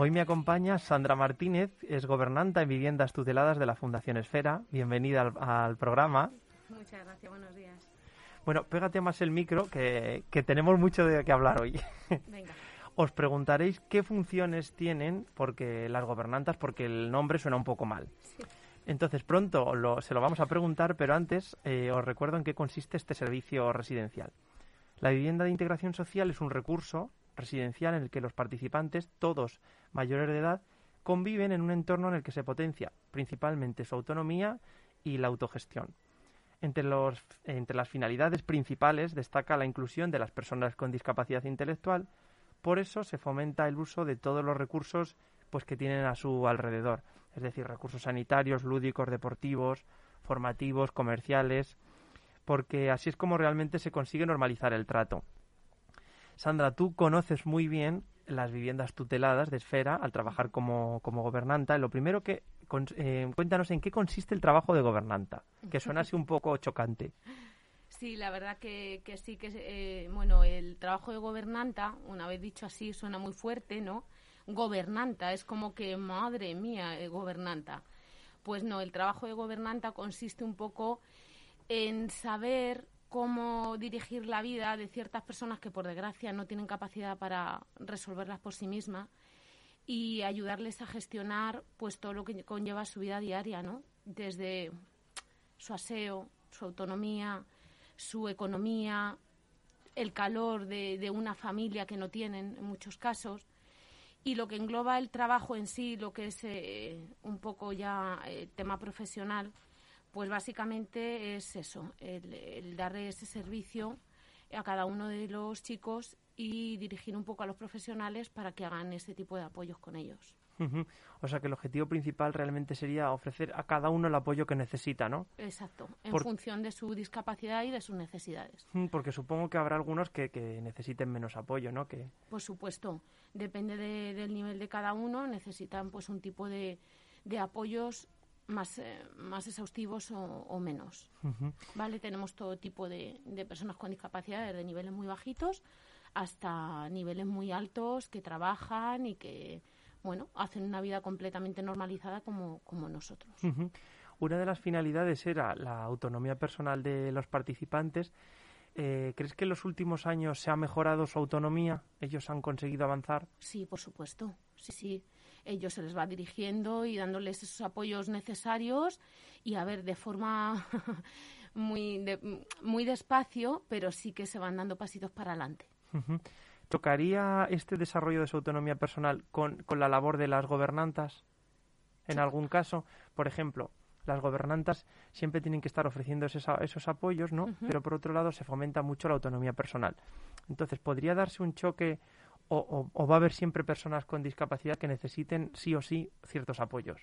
Hoy me acompaña Sandra Martínez, es gobernanta en viviendas tuteladas de la Fundación Esfera. Bienvenida al, programa. Muchas gracias, buenos días. Bueno, pégate más el micro, que, tenemos mucho de qué hablar hoy. Venga. Os preguntaréis qué funciones tienen porque las gobernantas, porque el nombre suena un poco mal. Entonces, pronto se lo vamos a preguntar, pero antes eh, os recuerdo en qué consiste este servicio residencial. La vivienda de integración social es un recurso residencial en el que los participantes, todos mayores de edad, conviven en un entorno en el que se potencia principalmente su autonomía y la autogestión. Entre, los, entre las finalidades principales destaca la inclusión de las personas con discapacidad intelectual, por eso se fomenta el uso de todos los recursos pues, que tienen a su alrededor, es decir, recursos sanitarios, lúdicos, deportivos, formativos, comerciales, porque así es como realmente se consigue normalizar el trato. Sandra, tú conoces muy bien las viviendas tuteladas de Esfera al trabajar como, gobernanta. Lo primero que eh, cuéntanos en qué consiste el trabajo de gobernanta, que suena así un poco chocante. Sí, la verdad que, sí, que eh, bueno, el trabajo de gobernanta, una vez dicho así, suena muy fuerte, ¿no? Gobernanta, es como que, madre mía, eh, gobernanta. Pues no, el trabajo de gobernanta consiste un poco en saber cómo dirigir la vida de ciertas personas que por desgracia no tienen capacidad para resolverlas por sí mismas y ayudarles a gestionar pues todo lo que conlleva su vida diaria, ¿no? Desde su aseo, su autonomía, su economía, el calor de, una familia que no tienen en muchos casos y lo que engloba el trabajo en sí, lo que es eh, un poco ya eh, tema profesional, pues básicamente es eso, el, darle ese servicio a cada uno de los chicos y dirigir un poco a los profesionales para que hagan ese tipo de apoyos con ellos. O sea que el objetivo principal realmente sería ofrecer a cada uno el apoyo que necesita, ¿no? Exacto, en función de su discapacidad y de sus necesidades. Porque supongo que habrá algunos que, necesiten menos apoyo, ¿no? Que... Por supuesto, depende del nivel de cada uno, necesitan pues un tipo de, de apoyos más, eh, más exhaustivos o, menos. ¿Vale? Tenemos todo tipo de, de personas con discapacidad, desde niveles muy bajitos hasta niveles muy altos que trabajan y que, bueno, hacen una vida completamente normalizada como, como nosotros. Una de las finalidades era la autonomía personal de los participantes. Eh, ¿Crees que en los últimos años se ha mejorado su autonomía? ¿Ellos han conseguido avanzar? Sí, por supuesto. Sí, sí ellos se les va dirigiendo y dándoles esos apoyos necesarios y a ver de forma muy muy despacio pero sí que se van dando pasitos para adelante. Tocaría este desarrollo de su autonomía personal con, con la labor de las gobernantas en algún caso por ejemplo las gobernantas siempre tienen que estar ofreciendo esos, esos apoyos, ¿no? Pero por otro lado se fomenta mucho la autonomía personal. Entonces, ¿podría darse un choque o, va a haber siempre personas con discapacidad que necesiten sí o sí ciertos apoyos?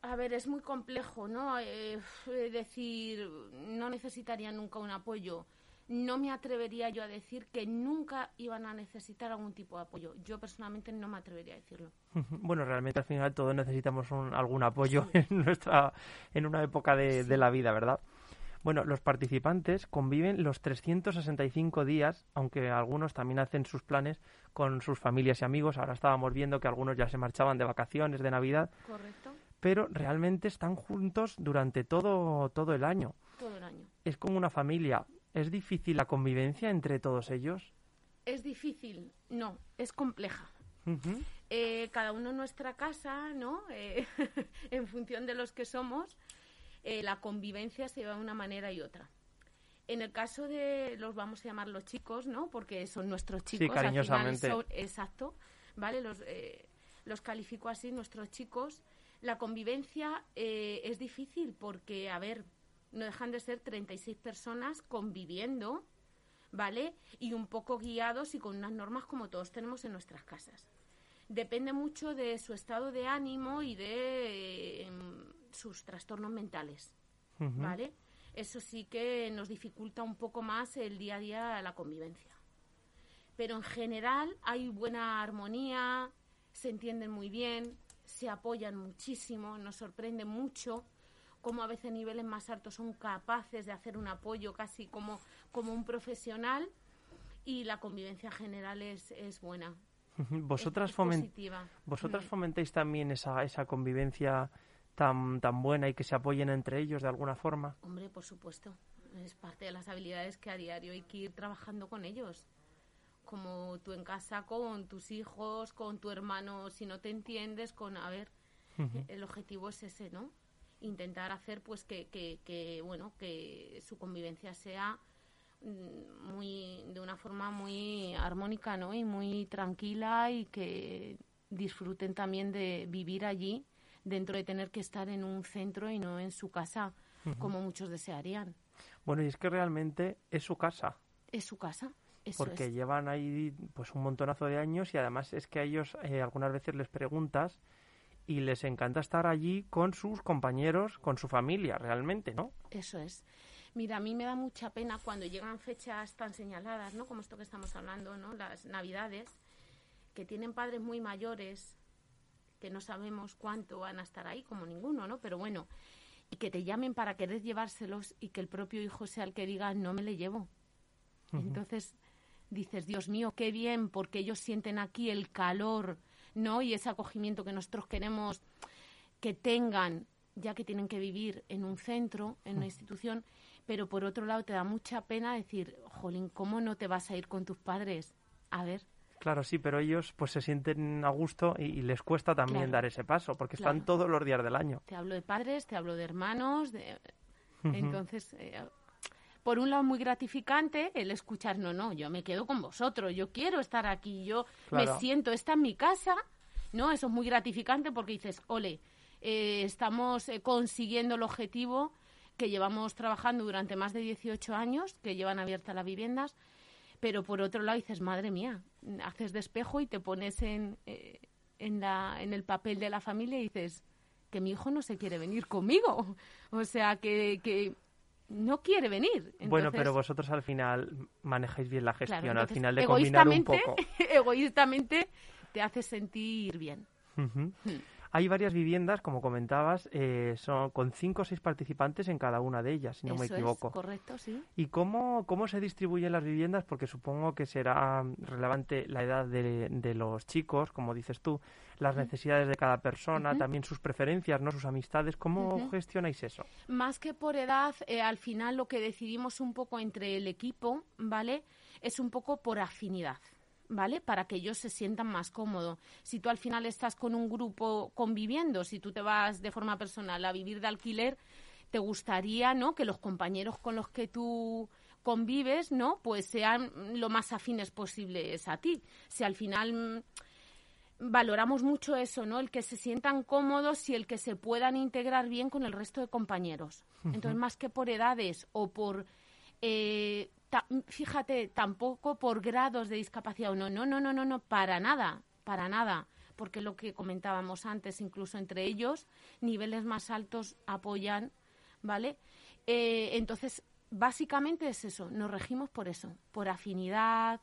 a ver, es muy complejo, ¿no? Eh, decir, no necesitaría nunca un apoyo. No me atrevería yo a decir que nunca iban a necesitar algún tipo de apoyo. Yo personalmente no me atrevería a decirlo. Bueno, realmente al final todos necesitamos algún apoyo en nuestra en una época de, de la vida, ¿verdad? Bueno, los participantes conviven los 365 días, aunque algunos también hacen sus planes con sus familias y amigos. Ahora estábamos viendo que algunos ya se marchaban de vacaciones, de Navidad. Correcto. Pero realmente están juntos durante todo, todo el año. Todo el año. Es como una familia. ¿Es difícil la convivencia entre todos ellos? Es difícil, no, es compleja. Eh, cada uno en nuestra casa, ¿no? Eh, en función de los que somos, eh, la convivencia se lleva de una manera y otra. En el caso de los vamos a llamar los chicos, ¿no? Porque son nuestros chicos. Sí, cariñosamente. exacto, ¿vale? Los, los califico así, nuestros chicos. La convivencia es difícil porque, a ver, no dejan de ser 36 personas conviviendo, ¿vale? Y un poco guiados y con unas normas como todos tenemos en nuestras casas. Depende mucho de su estado de ánimo y de em, sus trastornos mentales, ¿vale? Eso sí que nos dificulta un poco más el día a día la convivencia. Pero en general hay buena armonía, se entienden muy bien, se apoyan muchísimo, nos sorprende mucho cómo a veces niveles más altos son capaces de hacer un apoyo casi como, como un profesional y la convivencia general es, es buena. Vosotras, ¿Vosotras fomentáis también esa, esa convivencia tan, tan buena y que se apoyen entre ellos de alguna forma? Hombre, por supuesto. Es parte de las habilidades que a diario hay que ir trabajando con ellos. Como tú en casa, con tus hijos, con tu hermano, si no te entiendes, con, a ver, el objetivo es ese, ¿no? intentar hacer pues que, que, bueno que su convivencia sea mm, muy de una forma muy armónica no y muy tranquila y que disfruten también de vivir allí dentro de tener que estar en un centro y no en su casa como muchos desearían bueno y es que realmente es su casa es su casa porque llevan ahí pues un montonazo de años y además es que a ellos eh, algunas veces les preguntas y les encanta estar allí con sus compañeros, con su familia, realmente, ¿no? Eso es. Mira, a mí me da mucha pena cuando llegan fechas tan señaladas, ¿no? Como esto que estamos hablando, ¿no? Las Navidades, que tienen padres muy mayores, que no sabemos cuánto van a estar ahí, como ninguno, ¿no? Pero bueno, y que te llamen para querer llevárselos y que el propio hijo sea el que diga, no me le llevo. Entonces dices, Dios mío, qué bien, porque ellos sienten aquí el calor, ¿no? Y ese acogimiento que nosotros queremos que tengan, ya que tienen que vivir en un centro, en una institución, pero por otro lado te da mucha pena decir, jolín, ¿cómo no te vas a ir con tus padres? A ver. Claro, sí, pero ellos pues se sienten a gusto y, les cuesta también dar ese paso, porque están todos los días del año. Te hablo de padres, te hablo de hermanos, de... entonces eh, por un lado muy gratificante el escuchar, no, no, yo me quedo con vosotros, yo quiero estar aquí, yo me siento, esta en mi casa, ¿no? Eso es muy gratificante porque dices, ole, eh, estamos eh, consiguiendo el objetivo que llevamos trabajando durante más de 18 años, que llevan abiertas las viviendas, pero por otro lado dices, madre mía, haces despejo y te pones en, eh, en, la, en el papel de la familia y dices, que mi hijo no se quiere venir conmigo. O sea, que, que no quiere venir. bueno, pero vosotros al final manejáis bien la gestión, al final de combinar un poco. egoístamente te hace sentir bien. Hay varias viviendas, como comentabas, eh, son con cinco o seis participantes en cada una de ellas, si no me equivoco. Es correcto, sí. ¿Y cómo, cómo se distribuyen las viviendas? Porque supongo que será relevante la edad de, de los chicos, como dices tú, las necesidades de cada persona, también sus preferencias, no sus amistades. ¿Cómo gestionáis eso? Más que por edad, eh, al final lo que decidimos un poco entre el equipo, ¿vale? Es un poco por afinidad. ¿Vale? Para que ellos se sientan más cómodos. Si tú al final estás con un grupo conviviendo, si tú te vas de forma personal a vivir de alquiler, te gustaría, ¿no? Que los compañeros con los que tú convives, ¿no? Pues sean lo más afines posibles a ti. Si al final mm, valoramos mucho eso, ¿no? El que se sientan cómodos y el que se puedan integrar bien con el resto de compañeros. Entonces, más que por edades o por eh, fíjate, tampoco por grados de discapacidad no, no, no, no, no, no, para nada, para nada, porque lo que comentábamos antes, incluso entre ellos, niveles más altos apoyan, ¿vale? Eh, entonces, básicamente es eso, nos regimos por eso, por afinidad,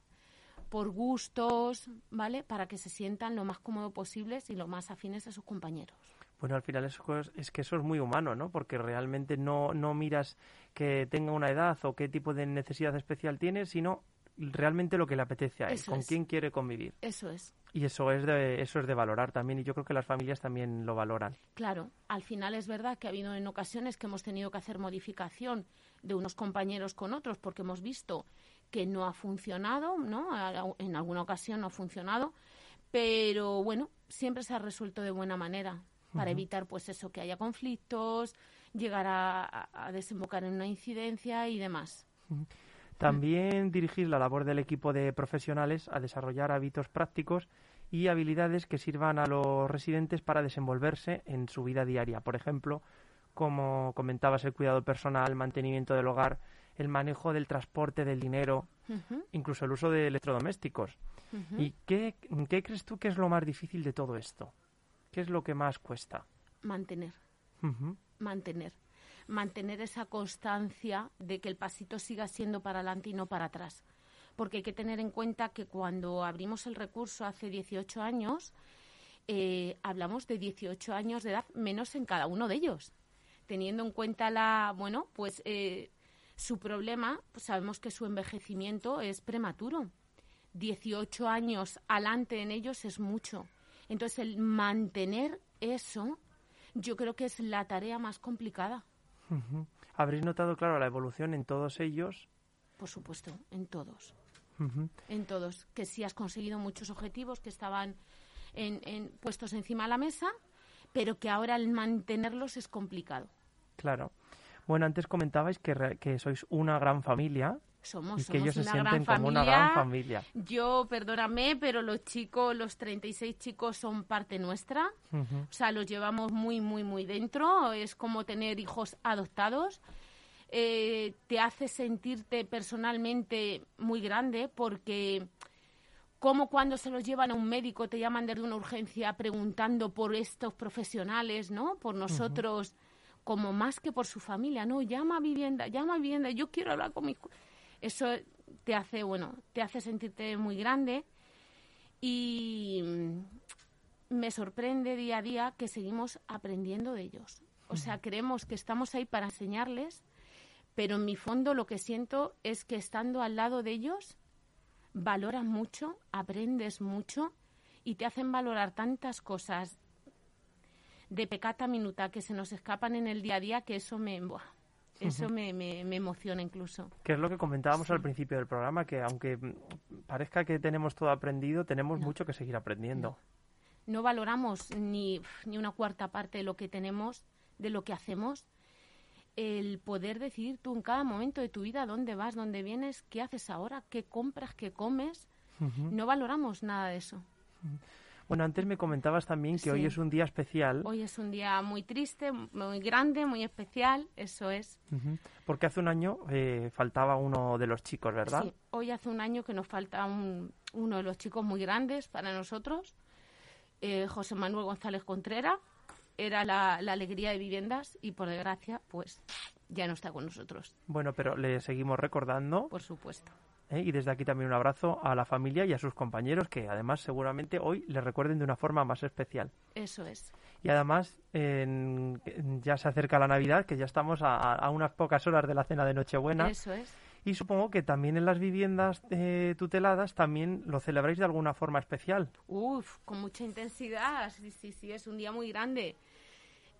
por gustos, ¿vale? Para que se sientan lo más cómodo posibles y lo más afines a sus compañeros. Bueno, al final eso es, que eso es muy humano, ¿no? Porque realmente no, no miras que tenga una edad o qué tipo de necesidad especial tiene, sino realmente lo que le apetece a él, con quién quiere convivir. Eso es. Y eso es de eso es de valorar también y yo creo que las familias también lo valoran. Claro, al final es verdad que ha habido en ocasiones que hemos tenido que hacer modificación de unos compañeros con otros porque hemos visto que no ha funcionado, ¿no? En alguna ocasión no ha funcionado, Pero bueno, siempre se ha resuelto de buena manera para evitar pues eso, que haya conflictos, llegar a, desembocar en una incidencia y demás. También dirigir la labor del equipo de profesionales a desarrollar hábitos prácticos y habilidades que sirvan a los residentes para desenvolverse en su vida diaria. Por ejemplo, como comentabas, el cuidado personal, el mantenimiento del hogar, el manejo del transporte del dinero, incluso el uso de electrodomésticos. ¿Y qué, crees tú que es lo más difícil de todo esto? ¿Qué es lo que más cuesta? Mantener. Mantener. Mantener esa constancia de que el pasito siga siendo para adelante y no para atrás. Porque hay que tener en cuenta que cuando abrimos el recurso hace 18 años, eh, hablamos de 18 años de edad menos en cada uno de ellos. Teniendo en cuenta la, bueno, pues eh, su problema, pues sabemos que su envejecimiento es prematuro. 18 años adelante en ellos es mucho. Entonces, el mantener eso, yo creo que es la tarea más complicada. ¿Habréis notado, claro, la evolución en todos ellos? Por supuesto, en todos. En todos. Que si has conseguido muchos objetivos que estaban en, puestos encima de la mesa, pero que ahora el mantenerlos es complicado. Claro. Bueno, antes comentabais que, que sois una gran familia. Somos, que ellos se sienten como una gran familia. Yo, perdóname, pero los chicos, los 36 chicos son parte nuestra. O sea, los llevamos muy, muy, muy dentro. Es como tener hijos adoptados. Eh, te hace sentirte personalmente muy grande porque como cuando se los llevan a un médico te llaman desde una urgencia preguntando por estos profesionales, ¿no? Por nosotros como más que por su familia, no, llama a vivienda, llama a vivienda, yo quiero hablar con mis... Eso te hace, bueno, te hace sentirte muy grande y me sorprende día a día que seguimos aprendiendo de ellos. O sea, creemos que estamos ahí para enseñarles, pero en mi fondo lo que siento es que estando al lado de ellos valoras mucho, aprendes mucho y te hacen valorar tantas cosas de pecata minuta que se nos escapan en el día a día que eso me... eso me, me, emociona incluso. Que es lo que comentábamos al principio del programa, que aunque parezca que tenemos todo aprendido, tenemos mucho que seguir aprendiendo. No. valoramos ni, ni una cuarta parte de lo que tenemos, de lo que hacemos. El poder decidir tú en cada momento de tu vida dónde vas, dónde vienes, qué haces ahora, qué compras, qué comes. No valoramos nada de eso. Bueno, antes me comentabas también que hoy es un día especial. Hoy es un día muy triste, muy grande, muy especial, eso es. Porque hace un año eh, faltaba uno de los chicos, ¿verdad? Sí, hoy hace un año que nos falta uno de los chicos muy grandes para nosotros, eh, José Manuel González Contreras. Era la, la alegría de viviendas y por desgracia, pues ya no está con nosotros. Bueno, pero le seguimos recordando. Por supuesto. ¿Eh? Y desde aquí también un abrazo a la familia y a sus compañeros que además seguramente hoy les recuerden de una forma más especial. Eso es. Y además ya se acerca la Navidad, que ya estamos a, unas pocas horas de la cena de Nochebuena. Eso es. Y supongo que también en las viviendas eh, tuteladas también lo celebráis de alguna forma especial. Uf, con mucha intensidad. Sí, sí, sí, es un día muy grande.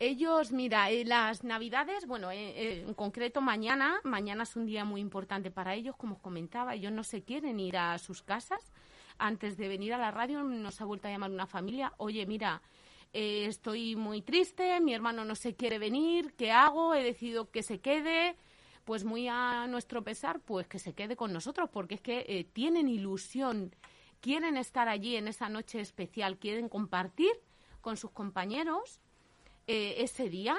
Ellos, mira, eh, las Navidades, bueno, eh, eh, en concreto mañana, mañana es un día muy importante para ellos, como os comentaba, ellos no se quieren ir a sus casas. Antes de venir a la radio nos ha vuelto a llamar una familia, oye, mira, estoy muy triste, mi hermano no se quiere venir, ¿qué hago? He decidido que se quede, pues muy a nuestro pesar, pues que se quede con nosotros, porque es que tienen ilusión, quieren estar allí en esa noche especial, quieren compartir con sus compañeros eh, ese día.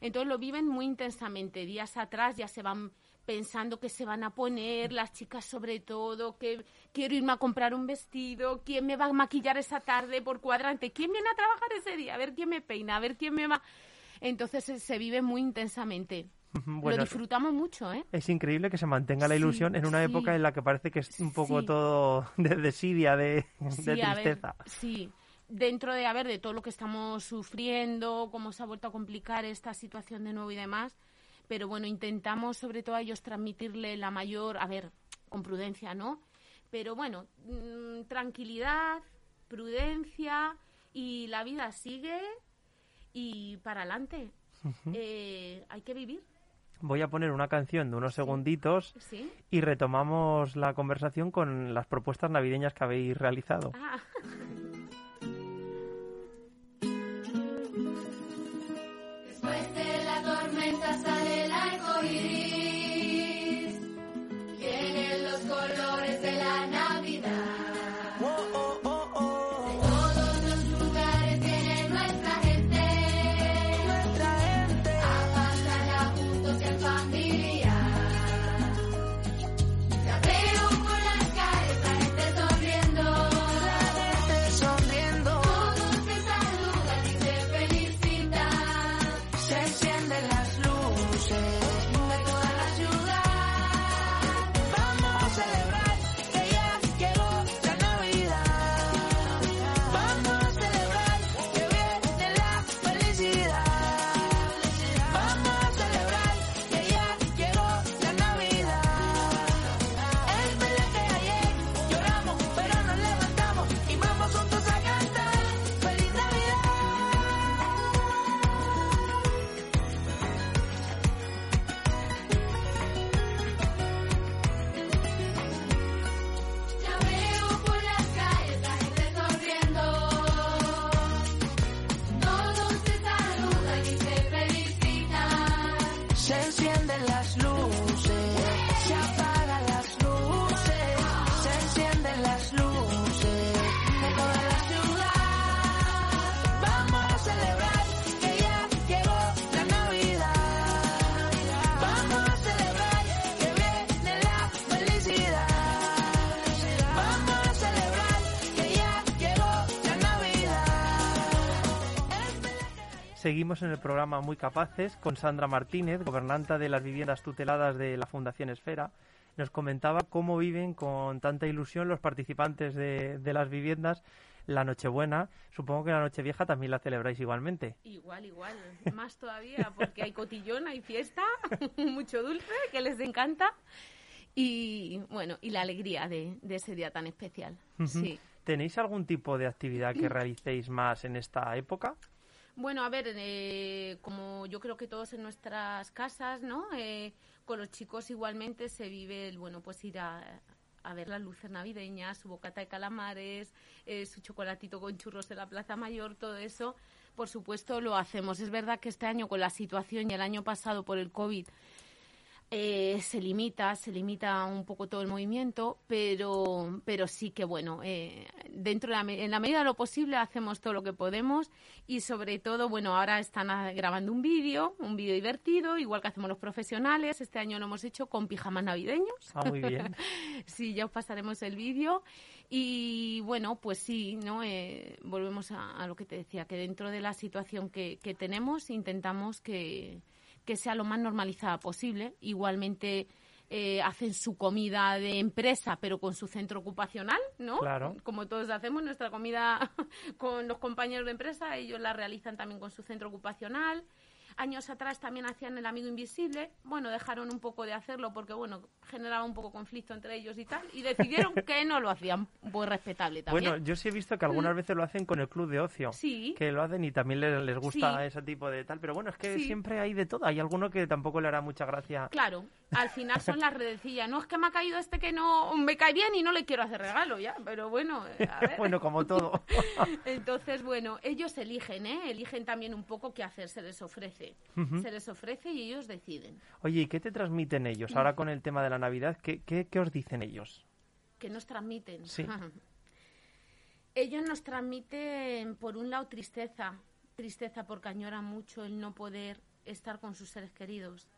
Entonces lo viven muy intensamente. Días atrás ya se van pensando que se van a poner, las chicas sobre todo, que quiero irme a comprar un vestido, quién me va a maquillar esa tarde por cuadrante, quién viene a trabajar ese día, a ver quién me peina, a ver quién me va. Entonces se, vive muy intensamente. lo disfrutamos mucho, ¿eh? Es increíble que se mantenga la ilusión en una época en la que parece que es un poco todo de desidia, de, de tristeza. sí, dentro de, a ver, de todo lo que estamos sufriendo, cómo se ha vuelto a complicar esta situación de nuevo y demás, pero bueno, intentamos sobre todo a ellos transmitirle la mayor, a ver, con prudencia, ¿no? Pero bueno, mm, tranquilidad, prudencia y la vida sigue y para adelante. Eh, hay que vivir. Voy a poner una canción de unos segunditos y retomamos la conversación con las propuestas navideñas que habéis realizado. Ah. sale el arco iris. Seguimos en el programa Muy Capaces con Sandra Martínez, gobernanta de las viviendas tuteladas de la Fundación Esfera. Nos comentaba cómo viven con tanta ilusión los participantes de, de las viviendas la Nochebuena. Supongo que la Nochevieja también la celebráis igualmente. Igual, igual, más todavía, porque hay cotillón, hay fiesta, mucho dulce que les encanta y bueno, y la alegría de, de ese día tan especial. Sí. ¿Tenéis algún tipo de actividad que realicéis más en esta época? Bueno, a ver, eh, como yo creo que todos en nuestras casas, ¿no? Eh, con los chicos igualmente se vive el, bueno, pues ir a, ver las luces navideñas, su bocata de calamares, eh, su chocolatito con churros de la Plaza Mayor, todo eso, por supuesto lo hacemos. Es verdad que este año con la situación y el año pasado por el COVID eh, se limita, se limita un poco todo el movimiento, pero, pero sí que bueno, eh, dentro de la, en la medida de lo posible hacemos todo lo que podemos y sobre todo, bueno, ahora están grabando un vídeo, un vídeo divertido, igual que hacemos los profesionales. Este año lo hemos hecho con pijamas navideños. Ah, muy bien. sí, ya os pasaremos el vídeo. Y bueno, pues sí, ¿no? Eh, volvemos a, a lo que te decía, que dentro de la situación que, que tenemos intentamos que, que sea lo más normalizada posible. Igualmente eh, hacen su comida de empresa, pero con su centro ocupacional, ¿no? Claro. Como todos hacemos nuestra comida con los compañeros de empresa, ellos la realizan también con su centro ocupacional. Años atrás también hacían el amigo invisible. Bueno, dejaron un poco de hacerlo porque, bueno, generaba un poco conflicto entre ellos y tal. Y decidieron que no lo hacían. Pues respetable también. Bueno, yo sí he visto que algunas veces lo hacen con el club de ocio. Sí. Que lo hacen y también les, les gusta Sí. ese tipo de tal. Pero bueno, es que Sí. siempre hay de todo. Hay alguno que tampoco le hará mucha gracia. Claro, al final son las redecillas. No es que me ha caído este que no me cae bien y no le quiero hacer regalo ya, pero bueno, a ver. bueno, como todo. Entonces, bueno, ellos eligen, ¿eh? Eligen también un poco qué hacer, se les ofrece. Se les ofrece y ellos deciden. Oye, ¿y qué te transmiten ellos? Ahora con el tema de la Navidad, ¿qué, qué, qué os dicen ellos? que nos transmiten. Sí. Ellos nos transmiten, por un lado, tristeza. Tristeza porque añoran mucho el no poder estar con sus seres queridos.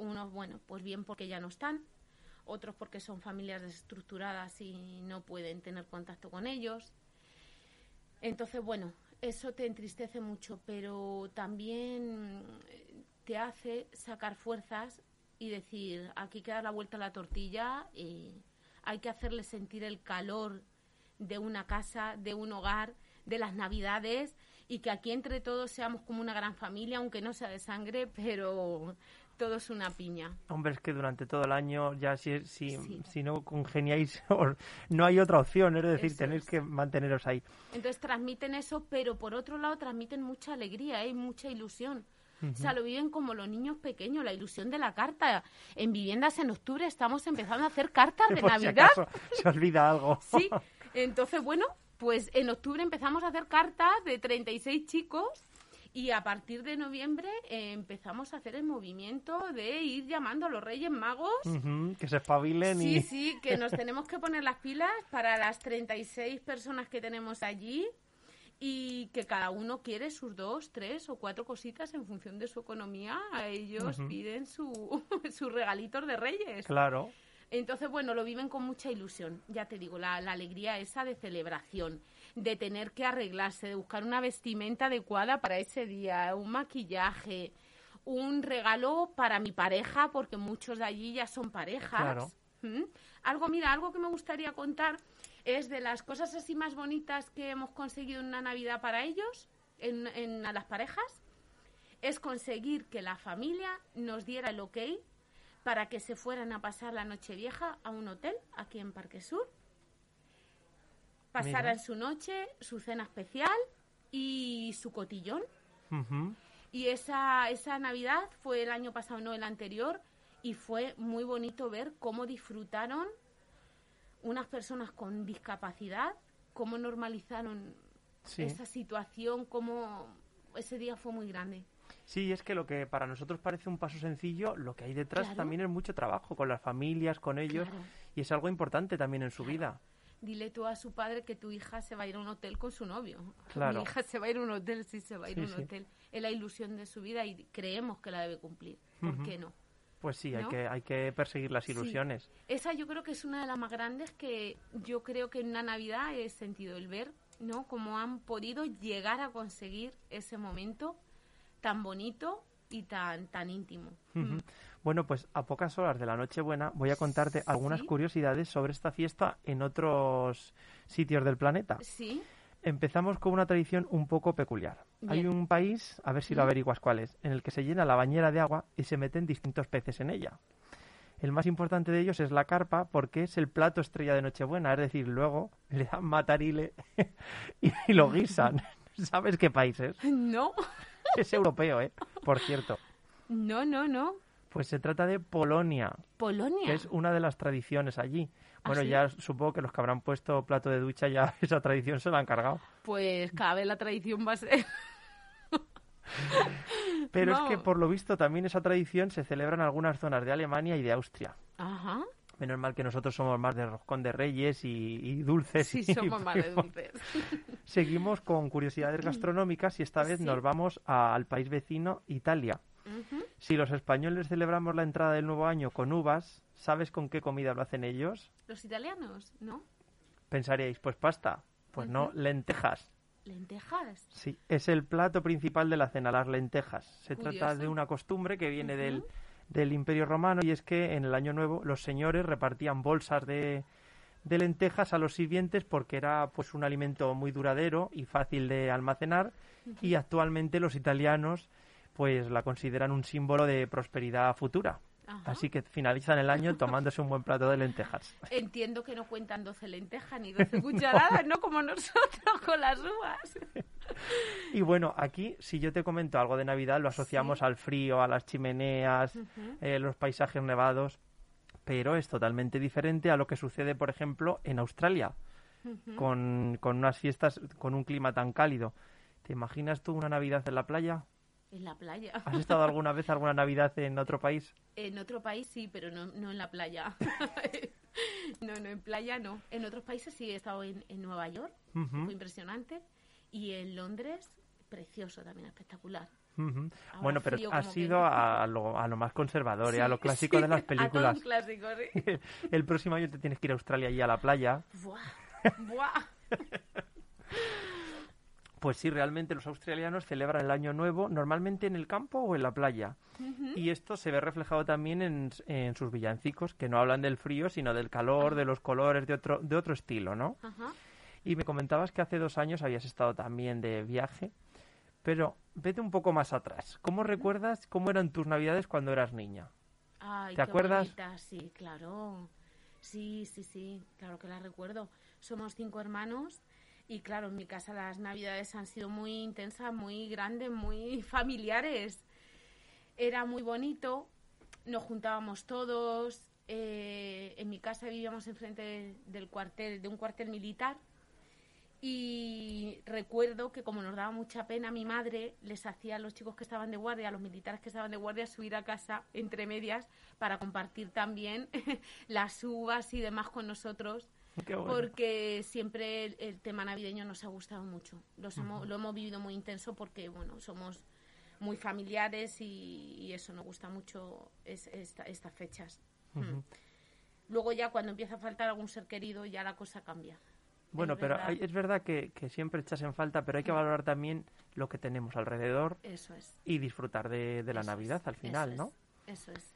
Unos, bueno, pues bien porque ya no están. Otros porque son familias desestructuradas y no pueden tener contacto con ellos. Entonces, bueno, eso te entristece mucho, pero también eh, te hace sacar fuerzas y decir, aquí queda la vuelta a la tortilla, y hay que hacerle sentir el calor de una casa, de un hogar, de las navidades y que aquí entre todos seamos como una gran familia, aunque no sea de sangre, pero todo es una piña. Hombre, es que durante todo el año ya si, si, Sí. si no congeniáis, no hay otra opción. Es decir, Eso tenéis es. que manteneros ahí. Entonces transmiten eso, pero por otro lado transmiten mucha alegría ¿eh? y mucha ilusión. O sea, lo viven como los niños pequeños, la ilusión de la carta. En viviendas en octubre estamos empezando a hacer cartas de Por si Navidad. acaso se olvida algo. Sí, entonces, bueno, pues en octubre empezamos a hacer cartas de 36 chicos Y a partir de noviembre eh, empezamos a hacer el movimiento de ir llamando a los Reyes Magos. Que se espabilen Sí, y... sí, que nos tenemos que poner las pilas para las 36 personas que tenemos allí y que cada uno quiere sus dos, tres o cuatro cositas en función de su economía. A ellos piden su, sus regalitos de Reyes. Claro. Entonces, bueno, lo viven con mucha ilusión. Ya te digo, la, la alegría esa de celebración, de tener que arreglarse, de buscar una vestimenta adecuada para ese día, un maquillaje, un regalo para mi pareja, porque muchos de allí ya son parejas. Claro. ¿Mm? Algo, mira, algo que me gustaría contar es de las cosas así más bonitas que hemos conseguido en una Navidad para ellos, en, en a las parejas, es conseguir que la familia nos diera el ok para que se fueran a pasar la noche vieja a un hotel aquí en Parque Sur. Pasaran Mira. su noche, su cena especial y su cotillón. Y esa, esa Navidad fue el año pasado, no el anterior, y fue muy bonito ver cómo disfrutaron unas personas con discapacidad, cómo normalizaron Sí. esa situación, cómo ese día fue muy grande. Sí, es que lo que para nosotros parece un paso sencillo, lo que hay detrás Claro. también es mucho trabajo con las familias, con ellos, Claro. y es algo importante también en su vida. Dile tú a su padre que tu hija se va a ir a un hotel con su novio. Claro. Mi hija se va a ir a un hotel, sí, se va a ir a Sí, un sí. hotel. Es la ilusión de su vida y creemos que la debe cumplir. ¿Por qué no? Pues sí, hay que hay que perseguir las Sí. ilusiones. Esa yo creo que es una de las más grandes que yo creo que en una Navidad he sentido el ver, ¿no? Cómo han podido llegar a conseguir ese momento tan bonito y tan tan íntimo. Ujú. Bueno, pues a pocas horas de la Nochebuena voy a contarte algunas Sí. curiosidades sobre esta fiesta en otros sitios del planeta. Sí, Empezamos con una tradición un poco peculiar. Hay un país, a ver si lo averiguas cuál es, en el que se llena la bañera de agua y se meten distintos peces en ella. El más importante de ellos es la carpa porque es el plato estrella de Nochebuena, es decir, luego le dan matarile y, y lo guisan. ¿Sabes qué país es? no, Es europeo, ¿eh? Por cierto. no, no, no. Pues se trata de Polonia, Polonia. que es una de las tradiciones allí. ¿Ah, Bueno, sí? ya supongo que los que habrán puesto plato de ducha ya esa tradición se la han cargado. Pues cada vez la tradición va a ser. Pero es que por lo visto también esa tradición se celebra en algunas zonas de Alemania y de Austria. Ajá. Menos mal que nosotros somos más de roscón de reyes y, y dulces. Sí, y somos más de dulces. Seguimos con curiosidades gastronómicas y esta vez Sí. nos vamos a- al país vecino, Italia. Si los españoles celebramos la entrada del nuevo año con uvas, ¿sabes con qué comida lo hacen ellos? Los italianos, ¿no? Pensaríais, pues pasta. Pues no, lentejas. Lentejas. Sí, es el plato principal de la cena, las lentejas. Se trata de una costumbre que viene del, del Imperio Romano y es que en el Año Nuevo los señores repartían bolsas de, de lentejas a los sirvientes porque era pues un alimento muy duradero y fácil de almacenar y actualmente los italianos pues la consideran un símbolo de prosperidad futura. Ajá. Así que finalizan el año tomándose un buen plato de lentejas. Entiendo que no cuentan 12 lentejas ni 12 cucharadas, ¿no? Como nosotros con las uvas. Y bueno, aquí si yo te comento algo de Navidad lo asociamos Sí. al frío, a las chimeneas, eh, los paisajes nevados, pero es totalmente diferente a lo que sucede, por ejemplo, en Australia, con, con unas fiestas con un clima tan cálido. ¿Te imaginas tú una Navidad en la playa? En la playa. ¿Has estado alguna vez alguna Navidad en otro país? En otro país sí, pero no, no en la playa. no, no, en playa no. En otros países sí he estado en, en Nueva York, fue impresionante. Y en Londres, precioso también, espectacular. Ahora Bueno, pero has como que ido no. a, a lo, a lo más conservador, ¿eh? a Sí, lo clásico sí, de las A todo películas. un clásico, sí. El próximo año te tienes que ir a Australia y a la playa. Buah, buah. Pues sí, realmente los australianos celebran el Año Nuevo normalmente en el campo o en la playa. Y esto se ve reflejado también en, en sus villancicos, que no hablan del frío, sino del calor, de los colores, de otro, de otro estilo, ¿no? Y me comentabas que hace dos años habías estado también de viaje, pero vete un poco más atrás. ¿Cómo recuerdas cómo eran tus navidades cuando eras niña? Ay, ¿Te qué acuerdas? bonita, Sí, claro. Sí, sí, sí, claro que la recuerdo. Somos cinco hermanos y claro, en mi casa las navidades han sido muy intensas, muy grandes, muy familiares. Era muy bonito, nos juntábamos todos. eh, en mi casa vivíamos enfrente del cuartel, de un cuartel militar Y recuerdo que como nos daba mucha pena, mi madre les hacía a los chicos que estaban de guardia, a los militares que estaban de guardia, subir a casa entre medias para compartir también las uvas y demás con nosotros. Bueno. Porque siempre el, el tema navideño nos ha gustado mucho. Los hemos- lo hemos vivido muy intenso porque, bueno, somos muy familiares y, y eso nos gusta mucho es- esta- estas fechas. Mm. Luego ya cuando empieza a faltar algún ser querido ya la cosa cambia. Bueno, Es pero verdad. hay- es verdad que, que siempre echas en falta, pero hay que valorar también lo que tenemos alrededor Eso es. y disfrutar de, de la eso Navidad es, al final, eso ¿no? es, Eso es.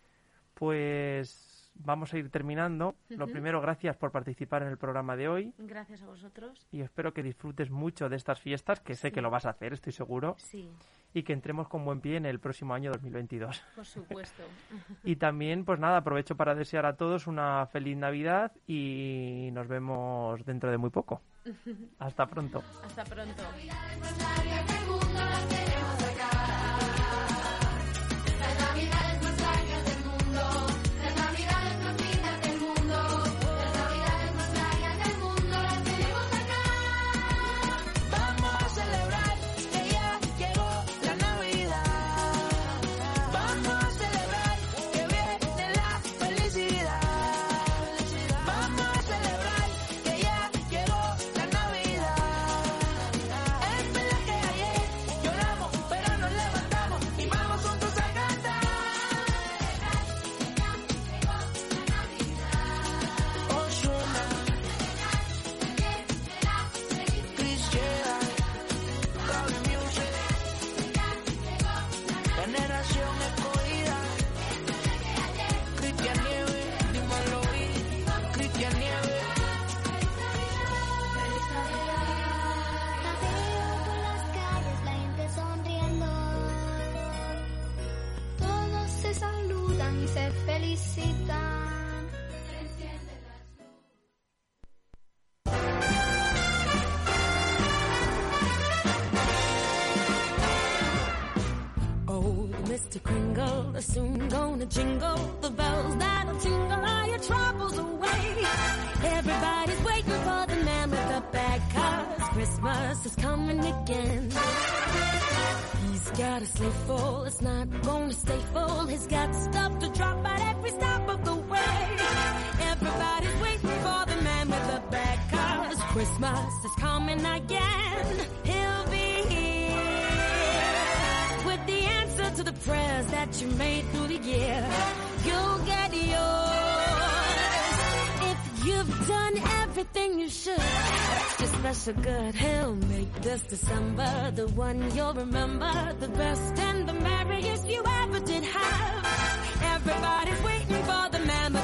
Pues vamos a ir terminando. Lo primero, gracias por participar en el programa de hoy Gracias a vosotros. y espero que disfrutes mucho de estas fiestas, que sé que lo vas a hacer, estoy seguro, Sí, y que entremos con buen pie en el próximo año 2022. por supuesto. Y también, pues nada, aprovecho para desear a todos una feliz Navidad y nos vemos dentro de muy poco. Hasta pronto. Hasta pronto. Mr. Kringle is soon gonna jingle the bells that'll tingle all your troubles away. Everybody's waiting for the man with the bag, cause Christmas is coming again. He's got a sleigh full, it's not gonna stay full. He's got stuff to drop at every stop of the way. Everybody's waiting for the man with the bag, cause Christmas is coming again. to the prayers that you made through the year. You'll get yours. If you've done everything you should, your special good, he'll make this December the one you'll remember, the best and the merriest you ever did have. Everybody's waiting for the memory.